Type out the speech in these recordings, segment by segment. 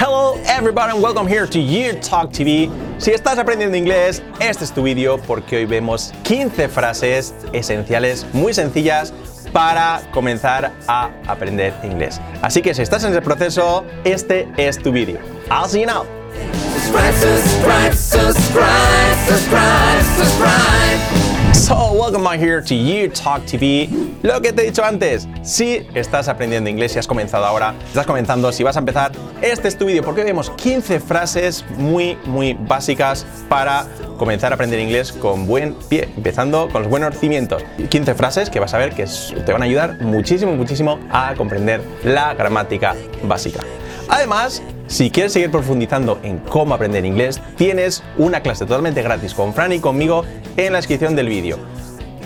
Hello everybody and welcome here to You Talk TV. Si estás aprendiendo inglés, este es tu vídeo porque hoy vemos 15 frases esenciales muy sencillas para comenzar a aprender inglés. Así que si estás en ese proceso, este es tu vídeo. I'll see you now. subscribe, subscribe, subscribe. So, welcome back here to You Talk TV. Lo que te he dicho antes, si estás aprendiendo inglés, si has comenzado ahora, estás comenzando, si vas a empezar, este es tu vídeo porque hoy vemos 15 frases muy, muy básicas para comenzar a aprender inglés con buen pie, empezando con los buenos cimientos. 15 frases que vas a ver que te van a ayudar muchísimo, muchísimo a comprender la gramática básica. Además, si quieres seguir profundizando en cómo aprender inglés, tienes una clase totalmente gratis con Fran y conmigo en la descripción del vídeo.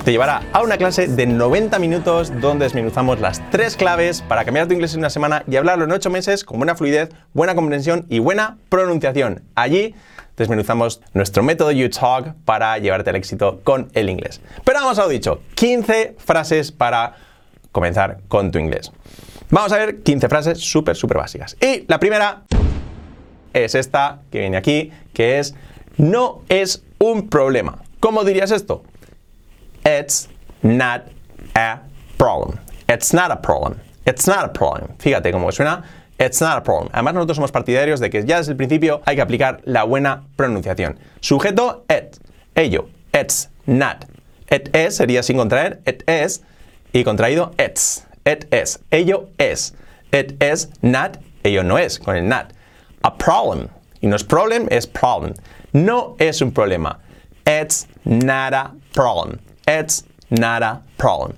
Te llevará a una clase de 90 minutos donde desmenuzamos las tres claves para cambiar tu inglés en una semana y hablarlo en 8 meses con buena fluidez, buena comprensión y buena pronunciación. Allí desmenuzamos nuestro método UTalk para llevarte al éxito con el inglés. Pero vamos a lo dicho, 15 frases para comenzar con tu inglés. Vamos a ver 15 frases súper, súper básicas. Y la primera es esta que viene aquí, que es no es un problema. ¿Cómo dirías esto? It's not a problem. It's not a problem. It's not a problem. Fíjate cómo suena. It's not a problem. Además, nosotros somos partidarios de que ya desde el principio hay que aplicar la buena pronunciación. Sujeto, it. Ello. It's not. It is sería sin contraer. It is. Y contraído, it's. It is. Ello es. It is not. Ello no es, con el not. A problem. Y no es problem, es problem. No es un problema. It's not a problem. It's not problem.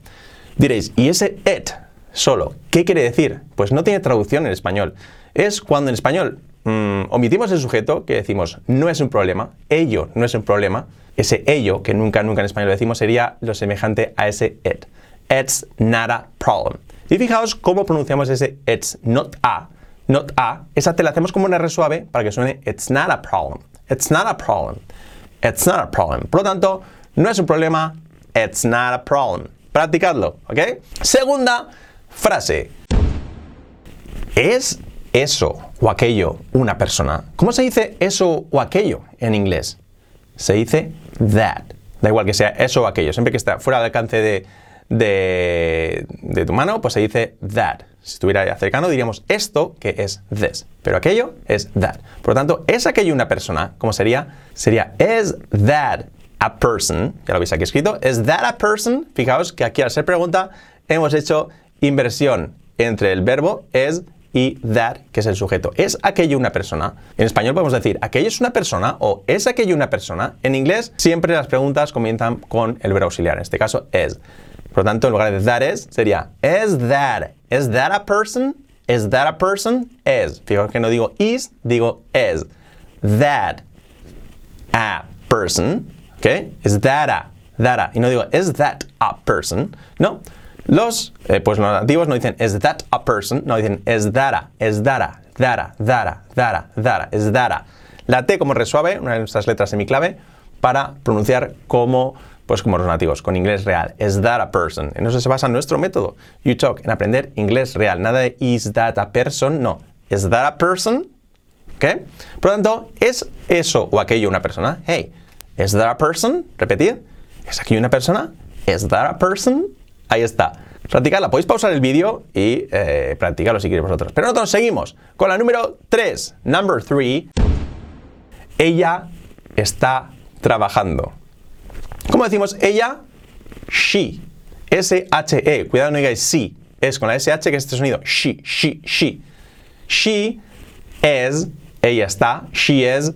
Diréis, ¿y ese it solo qué quiere decir? Pues no tiene traducción en español. Es cuando en español mm, omitimos el sujeto, que decimos no es un problema, ello no es un problema. Ese ello, que nunca, nunca en español decimos, sería lo semejante a ese it. It's not a problem. Y fijaos cómo pronunciamos ese it's not a. Not a. Esa te la hacemos como una R suave para que suene it's not a problem. It's not a problem. It's not a problem. Por lo tanto, no es un problema. It's not a problem. Practicadlo, ¿ok? Segunda frase. ¿Es eso o aquello una persona? ¿Cómo se dice eso o aquello en inglés? Se dice that. Da igual que sea eso o aquello. Siempre que está fuera del alcance de, de, tu mano, pues se dice that. Si estuviera cercano diríamos esto que es this, pero aquello es that. Por lo tanto, ¿es aquello una persona? ¿Cómo sería? Sería is that a person? Ya lo habéis aquí escrito. ¿Is that a person? Fijaos que aquí al ser pregunta hemos hecho inversión entre el verbo es y that, que es el sujeto. ¿Es aquello una persona? En español podemos decir, ¿aquello es una persona? o ¿es aquello una persona? En inglés siempre las preguntas comienzan con el verbo auxiliar, en este caso es. Por lo tanto, en lugar de that is, sería is that. Is that a person? Is that a person? Is. Fijaos que no digo is, digo is. That a person. ¿Ok? Is that a. That a. Y no digo is that a person. No. Los, eh, pues los no dicen is that a person, no dicen is that a, is that a, that a, that a, that that a, is that a. La T como resuave, una de nuestras letras semiclave, para pronunciar como, pues como los nativos, con inglés real. Is that a person? En eso se basa nuestro método, You Talk, en aprender inglés real. Nada de is that a person, no. Is that a person? ¿Ok? Por lo tanto, ¿es eso o aquello una persona? Hey, is that a person? Repetid. ¿Es aquello una persona? Is that a person? Ahí está. Practicarla. Podéis pausar el vídeo y eh, practicarlo si queréis vosotros. Pero nosotros seguimos con la número 3. Number 3. Ella está trabajando. ¿Cómo decimos ella? She. S-H-E. Cuidado, no digáis sí. Es con la S-H que es este sonido. She, she, she. She is. Ella está. She is.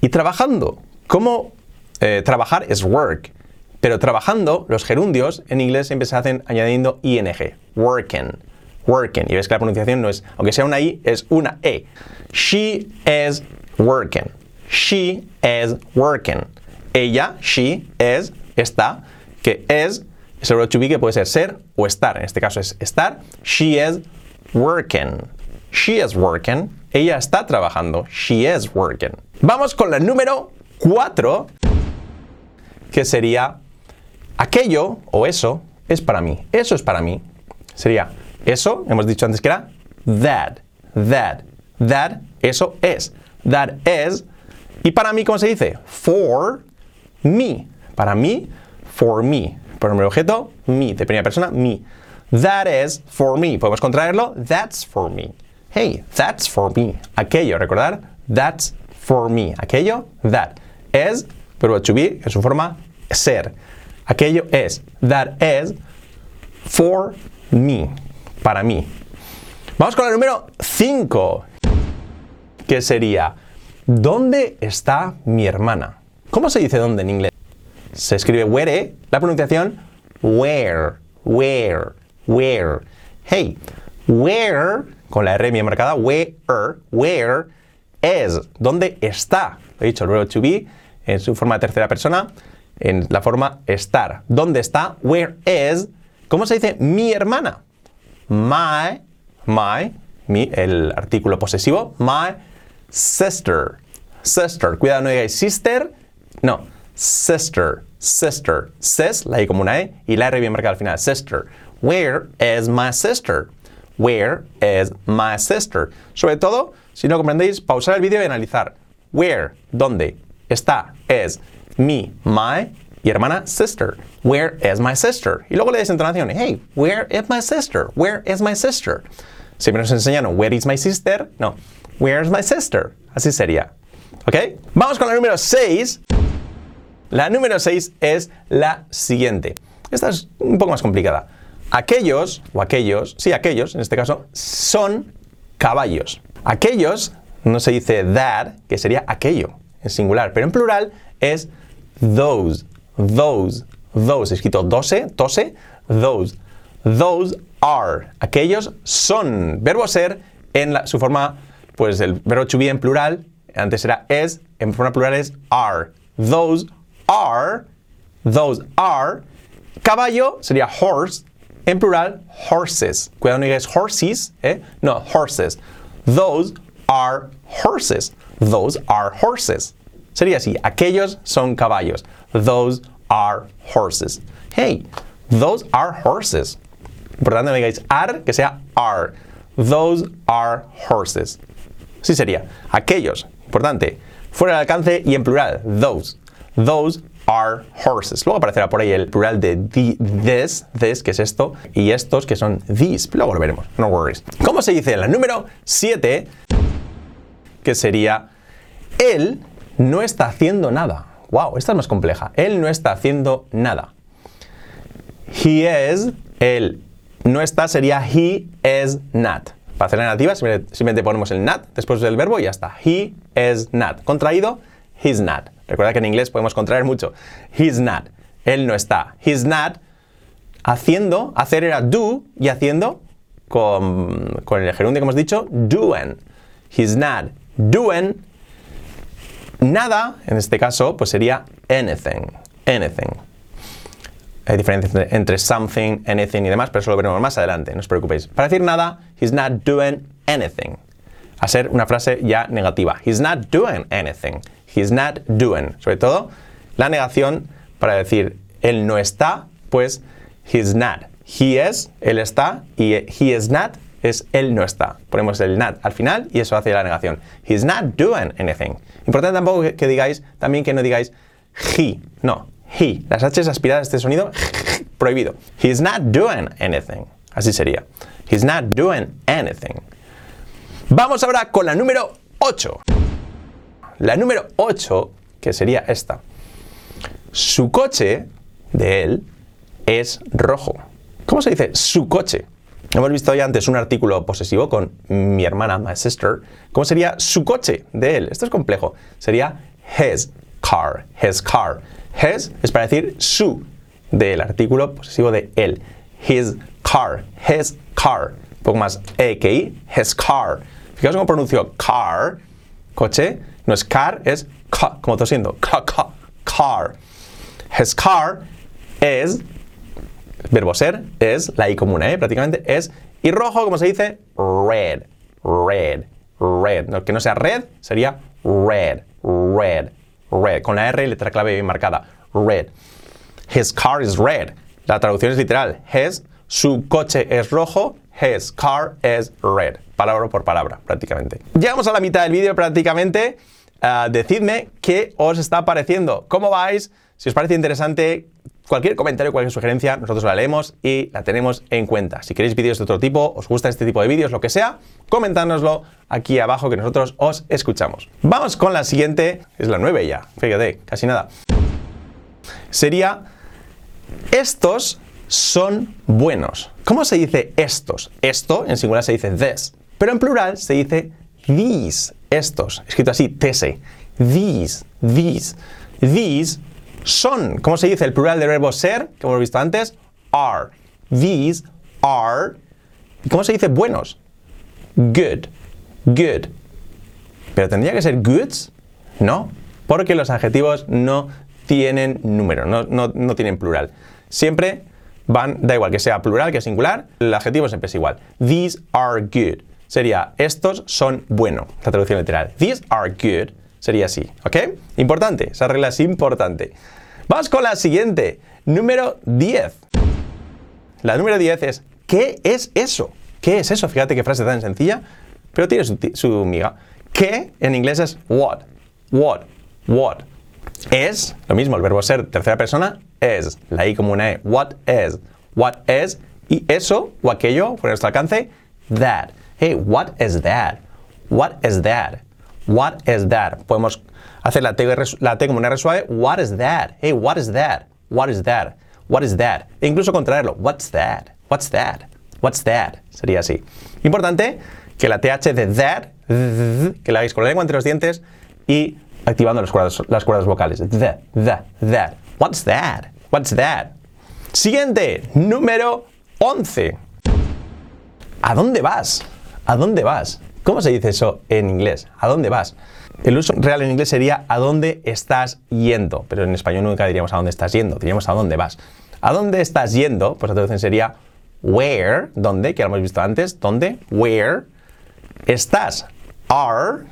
Y trabajando. ¿Cómo eh, trabajar es work? Pero trabajando, los gerundios en inglés siempre se hacen añadiendo ing. Working. Working. Y ves que la pronunciación no es, aunque sea una i, es una e. She is working. She is working. Ella, she, is, está, que es, es el verbo to be que puede ser ser o estar. En este caso es estar. She is working. She is working. Ella está trabajando. She is working. Vamos con la número 4, que sería aquello o eso es para mí. Eso es para mí. Sería eso, hemos dicho antes que era that, that, that, eso es. That is. Y para mí, ¿cómo se dice? For me. Para mí, for me. Pronombre objeto, me. De primera persona, me. That is for me. Podemos contraerlo. That's for me. Hey, that's for me. Aquello, recordar. That's for me. Aquello, that. Es, verbo to be, en su forma ser. Aquello es. That is for me. Para mí. Vamos con el número 5. Que sería, ¿dónde está mi hermana? ¿Cómo se dice dónde en inglés? Se escribe where, la pronunciación where, where, where. Hey, where, con la R bien marcada, where, where is, ¿dónde está? He dicho el verbo to be en su forma de tercera persona, en la forma estar. ¿Dónde está? Where is, ¿cómo se dice mi hermana? My, my, mi, el artículo posesivo, my sister, sister. Cuidado, no digáis sister, no, sister, sister. Sis, la I como una E, y la R bien marcada al final, sister. Where is my sister? Where is my sister? Sobre todo, si no comprendéis, pausar el vídeo y analizar. Where, ¿dónde? Está, es, me, my, y hermana, sister. Where is my sister? Y luego le das entonación. Hey, where is my sister? Where is my sister? Siempre nos enseñaron, where is my sister? No, where is my sister? Así sería. ¿Ok? Vamos con la número 6. La número 6 es la siguiente. Esta es un poco más complicada. Aquellos, o aquellos, sí, aquellos, en este caso, son caballos. Aquellos no se dice that, que sería aquello, en singular, pero en plural es those, those, those, escrito dose, tose, those. Those are, aquellos son. Verbo ser en su forma, pues el verbo to be en plural, antes era es, en forma plural es are. Those are, those are. Caballo sería horse, en plural horses. Cuidado no digáis horses, ¿eh? No, horses. Those are horses. Those are horses. Sería así, aquellos son caballos. Those are horses. Hey, those are horses. Importante no digáis are, que sea are. Those are horses. Sí sería, aquellos. Importante, fuera del alcance y en plural, those. Those are horses. Luego aparecerá por ahí el plural de the, this, this, que es esto, y estos que son these. Luego lo veremos, no worries. ¿Cómo se dice? La número 7, que sería, él no está haciendo nada. Wow, esta es más compleja. Él no está haciendo nada. He is, él no está, sería he is not. Para hacer la negativa simplemente ponemos el not después del verbo y ya está. He is not. Contraído, he's not. Recuerda que en inglés podemos contraer mucho. He's not. Él no está. He's not. Haciendo, hacer era do y haciendo con, con el gerundio que hemos dicho, doing. He's not doing nada, en este caso, pues sería anything. Anything. Hay diferencia entre, something, anything y demás, pero eso lo veremos más adelante, no os preocupéis. Para decir nada, he's not doing anything. A ser una frase ya negativa. He's not doing anything. He's not doing. Sobre todo, la negación para decir él no está, pues he's not. He is, él está, y he is not es él no está. Ponemos el not al final y eso hace la negación. He's not doing anything. Importante tampoco que, digáis, también que no digáis he. No, he. Las H's aspiradas este sonido, prohibido. He's not doing anything. Así sería. He's not doing anything. Vamos ahora con la número 8. La número 8, que sería esta. Su coche de él es rojo. ¿Cómo se dice su coche? Hemos visto ya antes un artículo posesivo con mi hermana, my sister. ¿Cómo sería su coche de él? Esto es complejo. Sería his car. His car. His es para decir su del artículo posesivo de él. His car. His car. Un poco más E que I. His car. Fijaos cómo pronuncio car. Coche. No es car, es ca, como tosiendo. Ca, ca, car. His car es verbo ser es la I común, ¿eh? prácticamente es. Y rojo, como se dice, red, red, red. No, que no sea red, sería red, red, red. Con la R, letra clave bien marcada, red. His car is red. La traducción es literal. His, su coche es rojo. His car is red. Palabra por palabra, prácticamente. Llegamos a la mitad del vídeo prácticamente. Ah, decidme qué os está pareciendo, cómo vais, si os parece interesante, cualquier comentario, cualquier sugerencia, nosotros la leemos y la tenemos en cuenta. Si queréis vídeos de otro tipo, os gusta este tipo de vídeos, lo que sea, comentárnoslo aquí abajo que nosotros os escuchamos. Vamos con la siguiente, es la 9 ya, fíjate, casi nada. Sería, estos son buenos. ¿Cómo se dice estos? Esto en singular se dice this, pero en plural se dice these, estos, escrito así, tese. These, these, these son. ¿Cómo se dice el plural del verbo ser, que hemos visto antes? Are. These are. ¿Y cómo se dice buenos? Good, good. ¿Pero tendría que ser goods? No, porque los adjetivos no tienen número, no, no, no tienen plural. Siempre van, da igual que sea plural que singular, el adjetivo siempre es igual. These are good sería estos son bueno, la traducción literal. These are good sería así, ¿ok? Importante, esa regla es importante. Vamos con la siguiente, número 10. La número 10 es, ¿qué es eso? ¿Qué es eso? Fíjate qué frase tan sencilla, pero tiene su, su miga. ¿Qué en inglés es what? What? What? Es, lo mismo, el verbo ser tercera persona, es. La I como una E. What is? What is? Y eso o aquello, por nuestro alcance, that. Hey, what is that? What is that? What is that? Podemos hacer la T, la T como una R suave. What is that? Hey, what is that? What is that? What is that? E incluso contraerlo. What's that? What's that? What's that? Sería así. Importante que la TH de that, que la hagáis con la lengua entre los dientes y activando las cuerdas, las cuerdas vocales. The, the, that. What's that? What's that? Siguiente, número 11. ¿A dónde vas? ¿A dónde vas? ¿Cómo se dice eso en inglés? ¿A dónde vas? El uso real en inglés sería ¿a dónde estás yendo? Pero en español nunca diríamos ¿a dónde estás yendo? Diríamos ¿a dónde vas? ¿A dónde estás yendo? Pues la traducción sería where, ¿dónde? Que lo hemos visto antes, ¿dónde? Where estás. Are,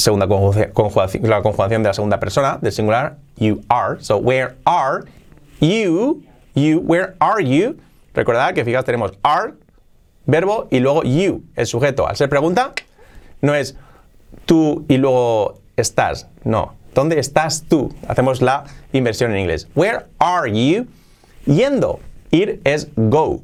segunda conjugación, la conjugación de la segunda persona, del singular, you are. So, where are you? You, where are you? Recordad que fijaos tenemos are verbo y luego you, el sujeto. Al ser pregunta, no es tú y luego estás. No. ¿Dónde estás tú? Hacemos la inversión en inglés. Where are you? Yendo. Ir es go.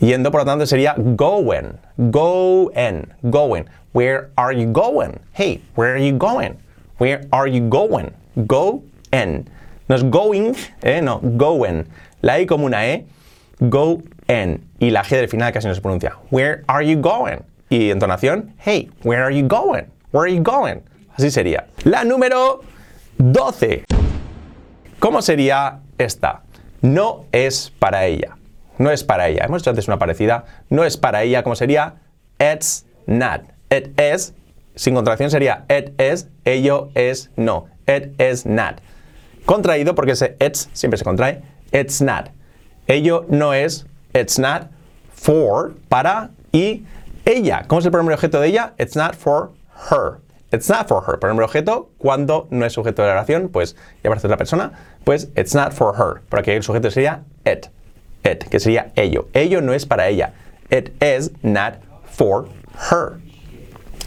Yendo, por lo tanto, sería going. Going. Going. Where are you going? Hey, where are you going? Where are you going? Go en. No es going, eh, no, going. La I como una E. Go y la G del final casi no se pronuncia. Where are you going? Y entonación, hey, where are you going? Where are you going? Así sería. La número 12. ¿Cómo sería esta? No es para ella. No es para ella. Hemos hecho antes una parecida. No es para ella. ¿Cómo sería? It's not. It is. Sin contracción sería it is. Ello es no. It is not. Contraído porque ese it's siempre se contrae. It's not. Ello no es It's not for, para, y ella. ¿Cómo es el pronombre objeto de ella? It's not for her. It's not for her. Pronombre objeto, cuando no es sujeto de la oración, pues ya aparece otra persona, pues it's not for her. Por aquí el sujeto sería it. It, que sería ello. Ello no es para ella. It is not for her.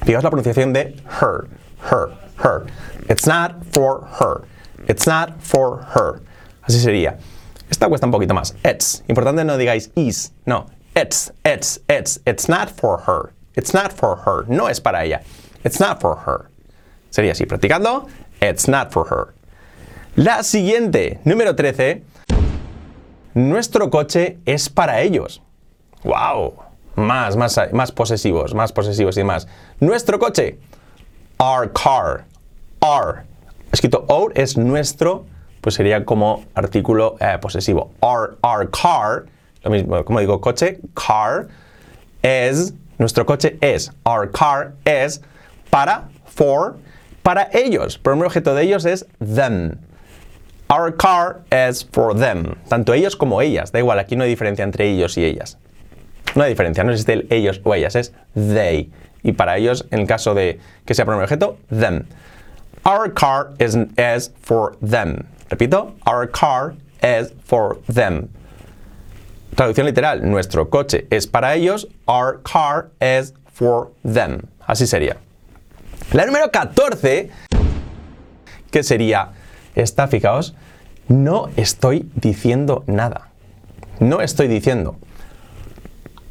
Fijaos la pronunciación de her. Her. Her. It's not for her. It's not for her. Así sería. Esta cuesta un poquito más. It's. Importante no digáis is. No. It's, it's, it's. It's not for her. It's not for her. No es para ella. It's not for her. Sería así. Practicando. It's not for her. La siguiente, número 13. Nuestro coche es para ellos. ¡Wow! Más, más, más posesivos, más posesivos y más. Nuestro coche. Our car. Our. Escrito our es nuestro pues sería como artículo eh, posesivo. Our, our car, lo mismo, como digo, coche, car, es, nuestro coche es, our car es, para, for, para ellos. El primer objeto de ellos es them. Our car is for them. Tanto ellos como ellas. Da igual, aquí no hay diferencia entre ellos y ellas. No hay diferencia, no existe el ellos o ellas, es they. Y para ellos, en el caso de que sea primer objeto, them. Our car is, for them. Repito, our car is for them. traducción literal, nuestro coche es para ellos, our car is for them. Así sería. La número 14, que sería esta, fijaos, no estoy diciendo nada. No estoy diciendo.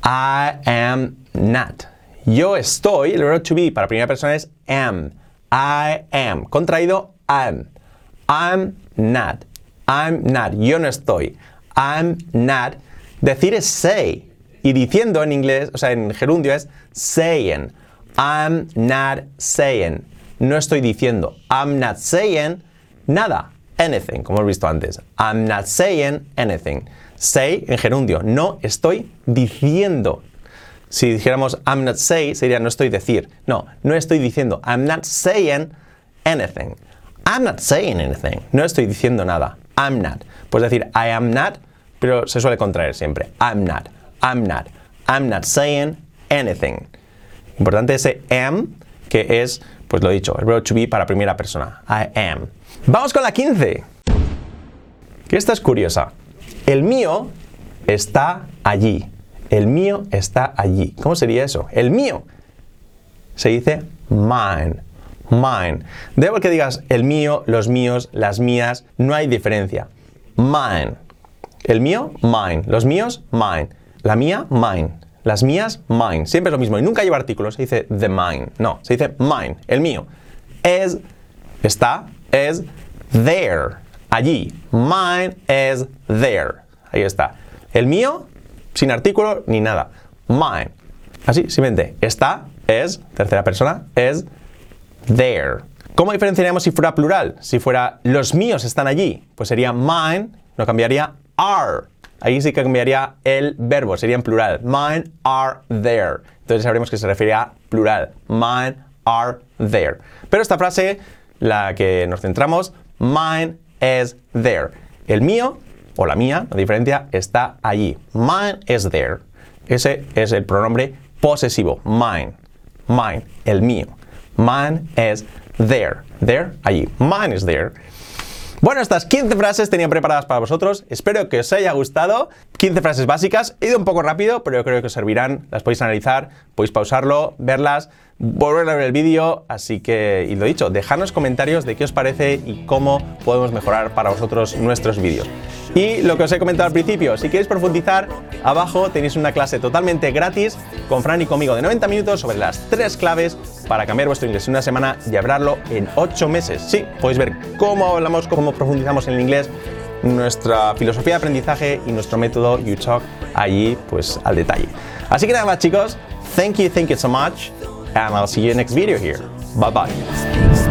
I am not. Yo estoy, el verbo to be para primera persona es am. I am. Contraído am. I'm not. I'm not. Yo no estoy. I'm not. Decir es say. Y diciendo en inglés, o sea, en gerundio es saying. I'm not saying. No estoy diciendo. I'm not saying nada. Anything, como hemos visto antes. I'm not saying anything. Say en gerundio. No estoy diciendo. Si dijéramos I'm not say, sería no estoy decir. No, no estoy diciendo. I'm not saying anything. I'm not saying anything. No estoy diciendo nada. I'm not. Puedes decir I am not, pero se suele contraer siempre. I'm not. I'm not. I'm not saying anything. Importante ese am, que es, pues lo dicho, el verbo to be para primera persona. I am. Vamos con la 15. Que esta es curiosa. El mío está allí. El mío está allí. ¿Cómo sería eso? El mío. Se dice mine. Mine. Debo que digas el mío, los míos, las mías, no hay diferencia. Mine. El mío, mine. Los míos, mine. La mía, mine. Las mías, mine. Siempre es lo mismo. Y nunca lleva artículos. Se dice the mine. No, se dice mine. El mío. Es, está, es there. Allí. Mine is there. Ahí está. El mío, sin artículo ni nada. Mine. Así, simplemente. Está, es, tercera persona, es there. ¿Cómo diferenciaríamos si fuera plural? Si fuera los míos están allí, pues sería mine, no cambiaría are. Ahí sí que cambiaría el verbo, sería en plural. Mine are there. Entonces sabremos que se refiere a plural. Mine are there. Pero esta frase, la que nos centramos, mine is there. El mío o la mía, la diferencia, está allí. Mine is there. Ese es el pronombre posesivo. Mine. Mine. El mío. Mine is there. There, allí. Mine is there. Bueno, estas 15 frases tenía preparadas para vosotros. Espero que os haya gustado. 15 frases básicas. He ido un poco rápido, pero yo creo que os servirán. Las podéis analizar, podéis pausarlo, verlas, volver a ver el vídeo. Así que, y lo dicho, dejadnos comentarios de qué os parece y cómo podemos mejorar para vosotros nuestros vídeos. Y lo que os he comentado al principio, si queréis profundizar, abajo tenéis una clase totalmente gratis con Fran y conmigo de 90 minutos sobre las tres claves para cambiar vuestro inglés en una semana y hablarlo en 8 meses. Sí, podéis ver cómo hablamos, cómo profundizamos en el inglés, nuestra filosofía de aprendizaje y nuestro método UTalk allí pues al detalle. Así que nada más chicos, thank you, thank you so much, and I'll see you in the next video here. Bye bye.